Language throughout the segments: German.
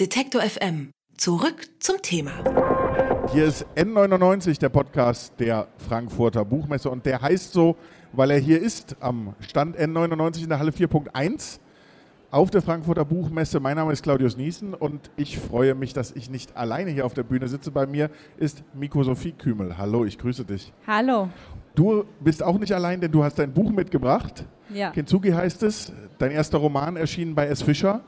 Detektor FM. Zurück zum Thema. Hier ist N99, der Podcast der Frankfurter Buchmesse. Und der heißt so, weil er hier ist, am Stand N99 in der Halle 4.1 auf der Frankfurter Buchmesse. Mein Name ist Claudius Niesen und ich freue mich, dass ich nicht alleine hier auf der Bühne sitze. Bei mir ist Miko Sophie Kümel. Hallo, ich grüße dich. Hallo. Du bist auch nicht allein, denn du hast dein Buch mitgebracht. Ja. Kintsugi heißt es. Dein erster Roman erschienen bei S. Fischer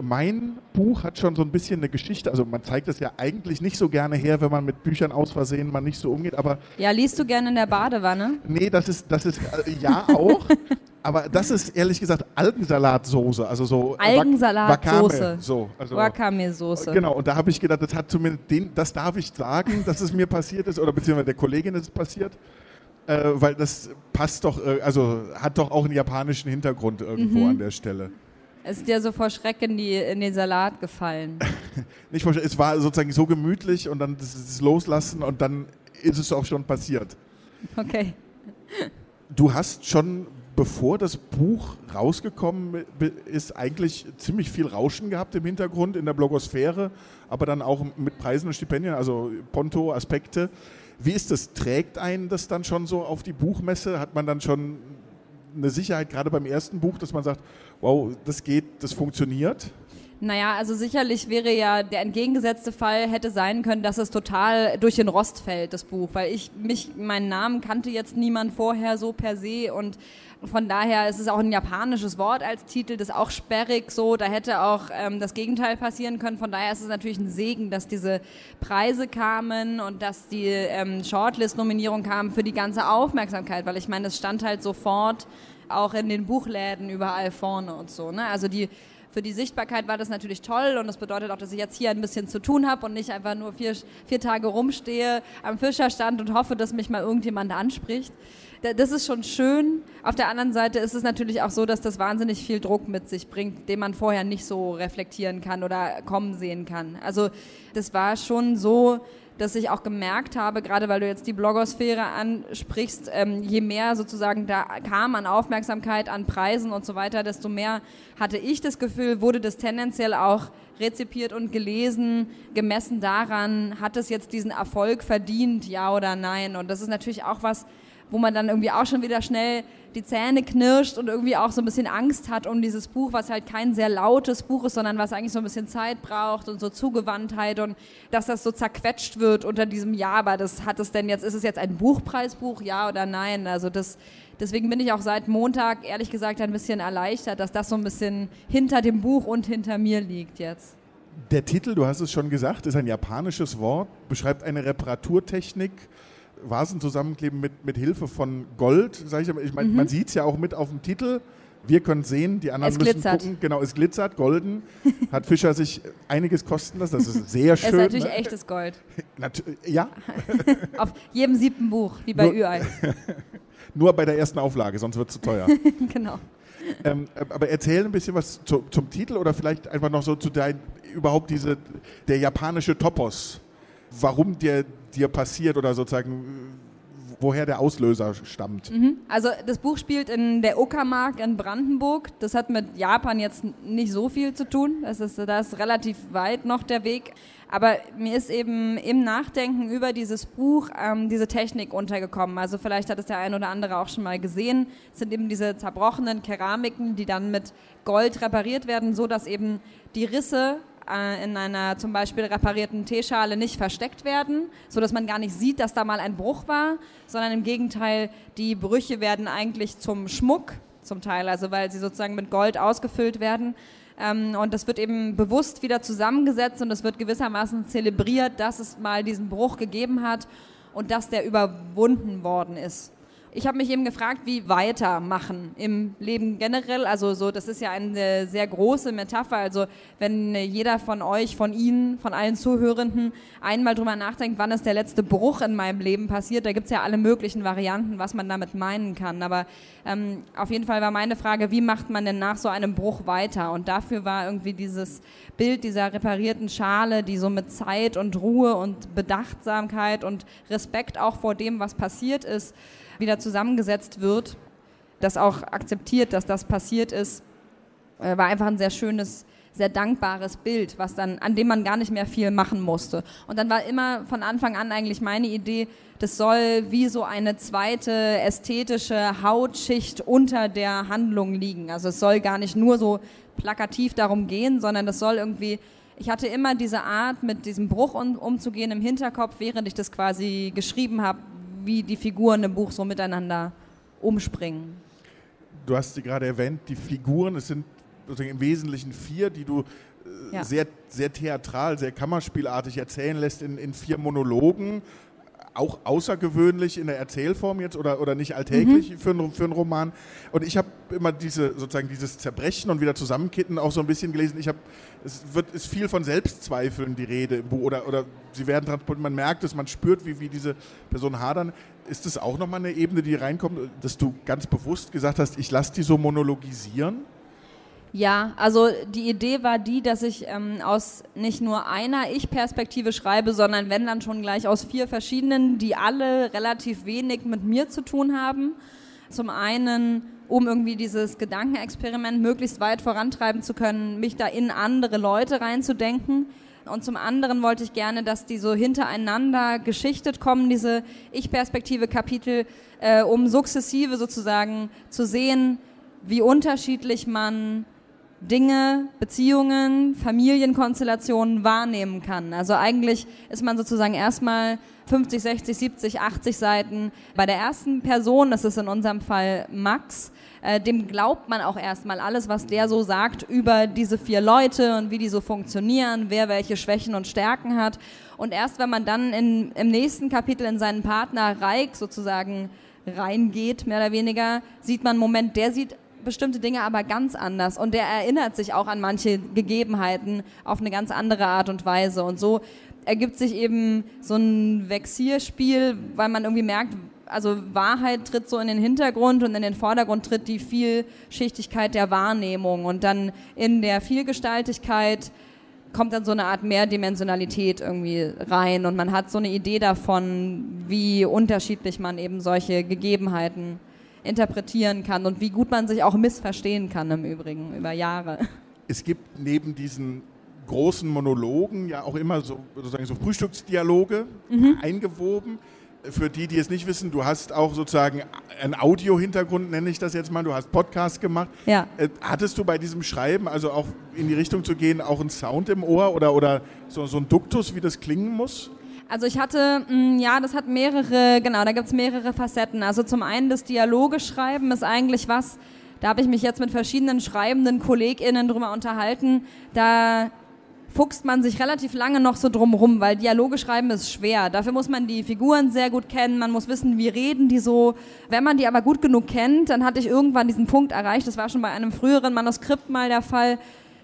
mein Buch hat schon so ein bisschen eine Geschichte. Also man zeigt es ja eigentlich nicht so gerne her, wenn man mit Büchern aus Versehen mal nicht so umgeht. Aber ja, liest du gerne in der Badewanne? Nee, das ist, das ist äh, ja auch. aber das ist ehrlich gesagt Algensalatsoße, also so Algensalatsoße. So, also, Wakame-Soße. Genau, und da habe ich gedacht, das hat zumindest den, das darf ich sagen, dass es mir passiert ist, oder beziehungsweise der Kollegin ist es passiert. Äh, weil das passt doch, äh, also hat doch auch einen japanischen Hintergrund irgendwo mhm. an der Stelle. Ist dir so vor Schreck in, die, in den Salat gefallen? Nicht vor Schreck, es war sozusagen so gemütlich und dann das Loslassen und dann ist es auch schon passiert. Okay. Du hast schon, bevor das Buch rausgekommen ist, eigentlich ziemlich viel Rauschen gehabt im Hintergrund in der Blogosphäre, aber dann auch mit Preisen und Stipendien, also Ponto, Aspekte. Wie ist das? Trägt einen das dann schon so auf die Buchmesse? Hat man dann schon eine Sicherheit, gerade beim ersten Buch, dass man sagt, wow, das geht, das funktioniert? Naja, also sicherlich wäre ja der entgegengesetzte Fall hätte sein können, dass es total durch den Rost fällt, das Buch, weil ich mich, meinen Namen kannte jetzt niemand vorher so per se und von daher ist es auch ein japanisches Wort als Titel, das ist auch sperrig so, da hätte auch ähm, das Gegenteil passieren können. Von daher ist es natürlich ein Segen, dass diese Preise kamen und dass die ähm, Shortlist-Nominierung kam für die ganze Aufmerksamkeit, weil ich meine, es stand halt sofort auch in den Buchläden überall vorne und so. Ne? Also die für die Sichtbarkeit war das natürlich toll und das bedeutet auch, dass ich jetzt hier ein bisschen zu tun habe und nicht einfach nur vier, vier Tage rumstehe am Fischerstand und hoffe, dass mich mal irgendjemand anspricht. Das ist schon schön. Auf der anderen Seite ist es natürlich auch so, dass das wahnsinnig viel Druck mit sich bringt, den man vorher nicht so reflektieren kann oder kommen sehen kann. Also das war schon so, dass ich auch gemerkt habe, gerade weil du jetzt die Blogosphäre ansprichst, ähm, je mehr sozusagen da kam an Aufmerksamkeit, an Preisen und so weiter, desto mehr hatte ich das Gefühl, wurde das tendenziell auch rezipiert und gelesen, gemessen daran, hat es jetzt diesen Erfolg verdient, ja oder nein. Und das ist natürlich auch was, wo man dann irgendwie auch schon wieder schnell die Zähne knirscht und irgendwie auch so ein bisschen Angst hat um dieses Buch, was halt kein sehr lautes Buch ist, sondern was eigentlich so ein bisschen Zeit braucht und so Zugewandtheit und dass das so zerquetscht wird unter diesem Ja, aber das hat es denn jetzt, ist es jetzt ein Buchpreisbuch, ja oder nein? Also das, deswegen bin ich auch seit Montag ehrlich gesagt ein bisschen erleichtert, dass das so ein bisschen hinter dem Buch und hinter mir liegt jetzt. Der Titel, du hast es schon gesagt, ist ein japanisches Wort, beschreibt eine Reparaturtechnik, Vasen zusammenkleben mit, mit Hilfe von Gold, sage ich, ich mein, mhm. man sieht es ja auch mit auf dem Titel. Wir können sehen, die anderen es müssen glitzert. gucken. Genau, es glitzert, golden. Hat Fischer sich einiges kosten lassen. Das ist sehr schön. Es ist natürlich ne? echtes Gold. Natu ja. auf jedem siebten Buch, wie bei Ü-Ei. Nur bei der ersten Auflage, sonst wird es zu teuer. genau. Ähm, aber erzähl ein bisschen was zu, zum Titel oder vielleicht einfach noch so zu dein, überhaupt diese, der japanische Topos. Warum der dir passiert oder sozusagen woher der Auslöser stammt. Mhm. Also das Buch spielt in der Uckermark in Brandenburg. Das hat mit Japan jetzt nicht so viel zu tun. Das ist, da ist relativ weit noch der Weg. Aber mir ist eben im Nachdenken über dieses Buch ähm, diese Technik untergekommen. Also vielleicht hat es der ein oder andere auch schon mal gesehen. Es sind eben diese zerbrochenen Keramiken, die dann mit Gold repariert werden, so dass eben die Risse äh, in einer zum Beispiel reparierten Teeschale nicht versteckt werden, so dass man gar nicht sieht, dass da mal ein Bruch war, sondern im Gegenteil, die Brüche werden eigentlich zum Schmuck zum Teil, also weil sie sozusagen mit Gold ausgefüllt werden. Ähm, und das wird eben bewusst wieder zusammengesetzt und es wird gewissermaßen zelebriert, dass es mal diesen Bruch gegeben hat und dass der überwunden worden ist ich habe mich eben gefragt, wie weitermachen im Leben generell. Also so, das ist ja eine sehr große Metapher. Also wenn jeder von euch, von Ihnen, von allen Zuhörenden einmal drüber nachdenkt, wann ist der letzte Bruch in meinem Leben passiert, da gibt es ja alle möglichen Varianten, was man damit meinen kann. Aber ähm, auf jeden Fall war meine Frage, wie macht man denn nach so einem Bruch weiter? Und dafür war irgendwie dieses Bild dieser reparierten Schale, die so mit Zeit und Ruhe und Bedachtsamkeit und Respekt auch vor dem, was passiert ist, wieder zusammengesetzt wird, das auch akzeptiert, dass das passiert ist, äh, war einfach ein sehr schönes, sehr dankbares Bild, was dann, an dem man gar nicht mehr viel machen musste. Und dann war immer von Anfang an eigentlich meine Idee, das soll wie so eine zweite ästhetische Hautschicht unter der Handlung liegen. Also es soll gar nicht nur so plakativ darum gehen, sondern das soll irgendwie ich hatte immer diese Art, mit diesem Bruch um, umzugehen im Hinterkopf, während ich das quasi geschrieben habe, wie die Figuren im Buch so miteinander umspringen. Du hast sie gerade erwähnt, die Figuren, es sind im Wesentlichen vier, die du äh, ja. sehr, sehr theatral, sehr kammerspielartig erzählen lässt in, in vier Monologen auch außergewöhnlich in der Erzählform jetzt oder, oder nicht alltäglich mhm. für, einen, für einen Roman. Und ich habe immer diese, sozusagen dieses Zerbrechen und wieder Zusammenkitten auch so ein bisschen gelesen. Ich habe, es wird, ist viel von Selbstzweifeln die Rede oder, oder sie werden transportiert, man merkt es, man spürt, wie, wie diese Personen hadern. Ist das auch nochmal eine Ebene, die reinkommt, dass du ganz bewusst gesagt hast, ich lasse die so monologisieren? Ja, also die Idee war die, dass ich ähm, aus nicht nur einer Ich-Perspektive schreibe, sondern wenn dann schon gleich aus vier verschiedenen, die alle relativ wenig mit mir zu tun haben. Zum einen, um irgendwie dieses Gedankenexperiment möglichst weit vorantreiben zu können, mich da in andere Leute reinzudenken. Und zum anderen wollte ich gerne, dass die so hintereinander geschichtet kommen, diese Ich-Perspektive-Kapitel, äh, um sukzessive sozusagen zu sehen, wie unterschiedlich man Dinge, Beziehungen, Familienkonstellationen wahrnehmen kann. Also eigentlich ist man sozusagen erstmal 50, 60, 70, 80 Seiten bei der ersten Person, das ist in unserem Fall Max, äh, dem glaubt man auch erstmal alles, was der so sagt über diese vier Leute und wie die so funktionieren, wer welche Schwächen und Stärken hat. Und erst wenn man dann in, im nächsten Kapitel in seinen Partner Reik sozusagen reingeht, mehr oder weniger, sieht man, Moment, der sieht bestimmte Dinge aber ganz anders. Und der erinnert sich auch an manche Gegebenheiten auf eine ganz andere Art und Weise. Und so ergibt sich eben so ein Vexierspiel, weil man irgendwie merkt, also Wahrheit tritt so in den Hintergrund und in den Vordergrund tritt die Vielschichtigkeit der Wahrnehmung. Und dann in der Vielgestaltigkeit kommt dann so eine Art Mehrdimensionalität irgendwie rein. Und man hat so eine Idee davon, wie unterschiedlich man eben solche Gegebenheiten interpretieren kann und wie gut man sich auch missverstehen kann im Übrigen über Jahre. Es gibt neben diesen großen Monologen ja auch immer so, sozusagen so Frühstücksdialoge mhm. eingewoben. Für die, die es nicht wissen, du hast auch sozusagen einen Audio-Hintergrund, nenne ich das jetzt mal. Du hast Podcast gemacht. Ja. Äh, hattest du bei diesem Schreiben, also auch in die Richtung zu gehen, auch einen Sound im Ohr oder, oder so, so ein Duktus, wie das klingen muss? Also ich hatte, mh, mm, ja, das hat mehrere, genau, da gibt es mehrere Facetten. Also zum einen das Dialoge schreiben ist eigentlich was, da habe ich mich jetzt mit verschiedenen schreibenden KollegInnen drüber unterhalten. Da fuchst man sich relativ lange noch so drum rum, weil Dialoge schreiben ist schwer. Dafür muss man die Figuren sehr gut kennen, man muss wissen, wie reden die so. Wenn man die aber gut genug kennt, dann hatte ich irgendwann diesen Punkt erreicht, das war schon bei einem früheren Manuskript mal der Fall,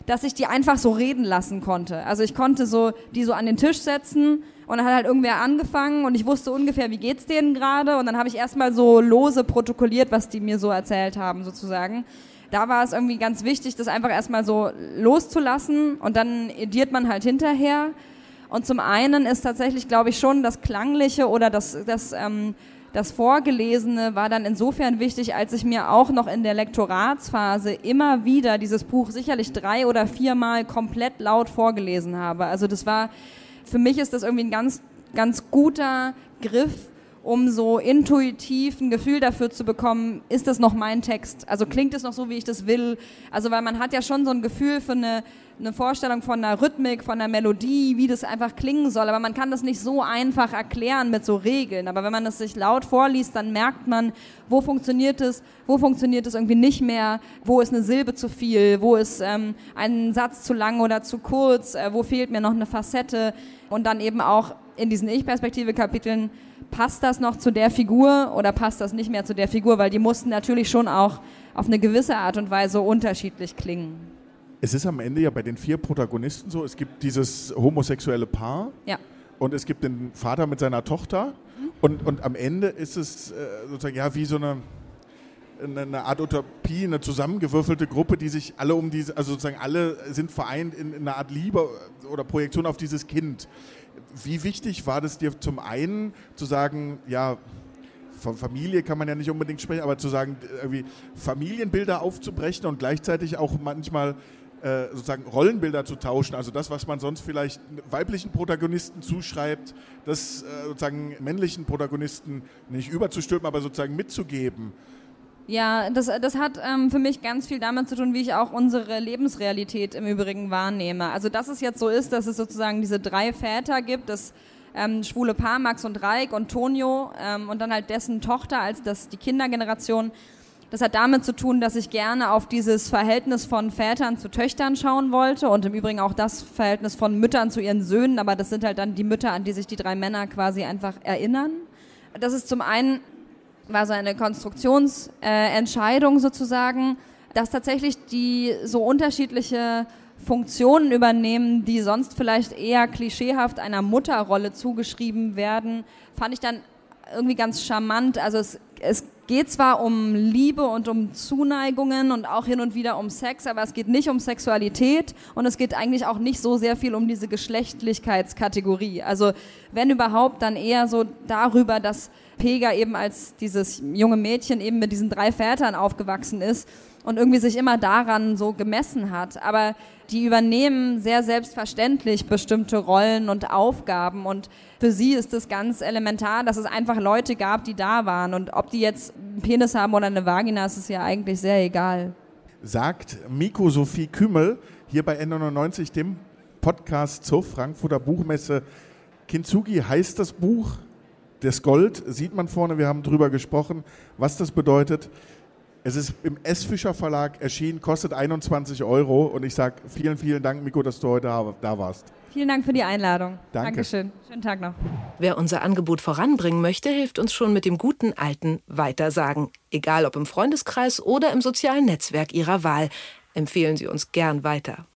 dass ich die einfach so reden lassen konnte. Also ich konnte so die so an den Tisch setzen und dann hat halt irgendwer angefangen und ich wusste ungefähr, wie geht's denen gerade und dann habe ich erstmal so lose protokolliert, was die mir so erzählt haben sozusagen. Da war es irgendwie ganz wichtig, das einfach erstmal so loszulassen und dann ediert man halt hinterher. Und zum einen ist tatsächlich, glaube ich, schon das Klangliche oder das, das ähm, das Vorgelesene war dann insofern wichtig, als ich mir auch noch in der Lektoratsphase immer wieder dieses Buch sicherlich drei oder viermal komplett laut vorgelesen habe. Also das war, für mich ist das irgendwie ein ganz, ganz guter Griff, um so intuitiv ein Gefühl dafür zu bekommen, ist das noch mein Text? Also klingt es noch so, wie ich das will? Also weil man hat ja schon so ein Gefühl für eine, eine Vorstellung von einer Rhythmik, von einer Melodie, wie das einfach klingen soll, aber man kann das nicht so einfach erklären mit so Regeln. Aber wenn man das sich laut vorliest, dann merkt man, wo funktioniert es, wo funktioniert es irgendwie nicht mehr, wo ist eine Silbe zu viel, wo ist ähm, ein Satz zu lang oder zu kurz, äh, wo fehlt mir noch eine Facette und dann eben auch in diesen Ich-Perspektive-Kapiteln passt das noch zu der Figur oder passt das nicht mehr zu der Figur, weil die mussten natürlich schon auch auf eine gewisse Art und Weise unterschiedlich klingen. Es ist am Ende ja bei den vier Protagonisten so, es gibt dieses homosexuelle Paar ja. und es gibt den Vater mit seiner Tochter mhm. und, und am Ende ist es äh, sozusagen ja wie so eine, eine Art Utopie, eine zusammengewürfelte Gruppe, die sich alle um diese, also sozusagen alle sind vereint in, in einer Art Liebe oder Projektion auf dieses Kind. Wie wichtig war das dir zum einen zu sagen, ja, von Familie kann man ja nicht unbedingt sprechen, aber zu sagen, irgendwie Familienbilder aufzubrechen und gleichzeitig auch manchmal äh, sozusagen Rollenbilder zu tauschen, also das, was man sonst vielleicht weiblichen Protagonisten zuschreibt, das äh, sozusagen männlichen Protagonisten nicht überzustülpen, aber sozusagen mitzugeben. Ja, das, das hat ähm, für mich ganz viel damit zu tun, wie ich auch unsere Lebensrealität im Übrigen wahrnehme. Also, dass es jetzt so ist, dass es sozusagen diese drei Väter gibt, das ähm, schwule Paar, Max und Reik und Tonio ähm, und dann halt dessen Tochter als das, die Kindergeneration. Das hat damit zu tun, dass ich gerne auf dieses Verhältnis von Vätern zu Töchtern schauen wollte und im Übrigen auch das Verhältnis von Müttern zu ihren Söhnen, aber das sind halt dann die Mütter, an die sich die drei Männer quasi einfach erinnern. Das ist zum einen war so eine Konstruktionsentscheidung äh, sozusagen, dass tatsächlich die so unterschiedliche Funktionen übernehmen, die sonst vielleicht eher klischeehaft einer Mutterrolle zugeschrieben werden, fand ich dann irgendwie ganz charmant. Also es, es geht zwar um Liebe und um Zuneigungen und auch hin und wieder um Sex, aber es geht nicht um Sexualität und es geht eigentlich auch nicht so sehr viel um diese Geschlechtlichkeitskategorie. Also wenn überhaupt, dann eher so darüber, dass Pega eben als dieses junge Mädchen eben mit diesen drei Vätern aufgewachsen ist und irgendwie sich immer daran so gemessen hat. Aber die übernehmen sehr selbstverständlich bestimmte Rollen und Aufgaben und für sie ist es ganz elementar, dass es einfach Leute gab, die da waren und ob die jetzt einen Penis haben oder eine Vagina, ist es ja eigentlich sehr egal. Sagt Miko Sophie Kümmel hier bei N99, dem Podcast zur Frankfurter Buchmesse. Kintsugi heißt das Buch, das Gold sieht man vorne, wir haben drüber gesprochen, was das bedeutet. Es ist im S. Fischer Verlag erschienen, kostet 21 Euro und ich sage vielen, vielen Dank, Miko, dass du heute da warst. Vielen Dank für die Einladung. Danke. Dankeschön. Schönen Tag noch. Wer unser Angebot voranbringen möchte, hilft uns schon mit dem guten alten Weitersagen. Egal ob im Freundeskreis oder im sozialen Netzwerk Ihrer Wahl. Empfehlen Sie uns gern weiter.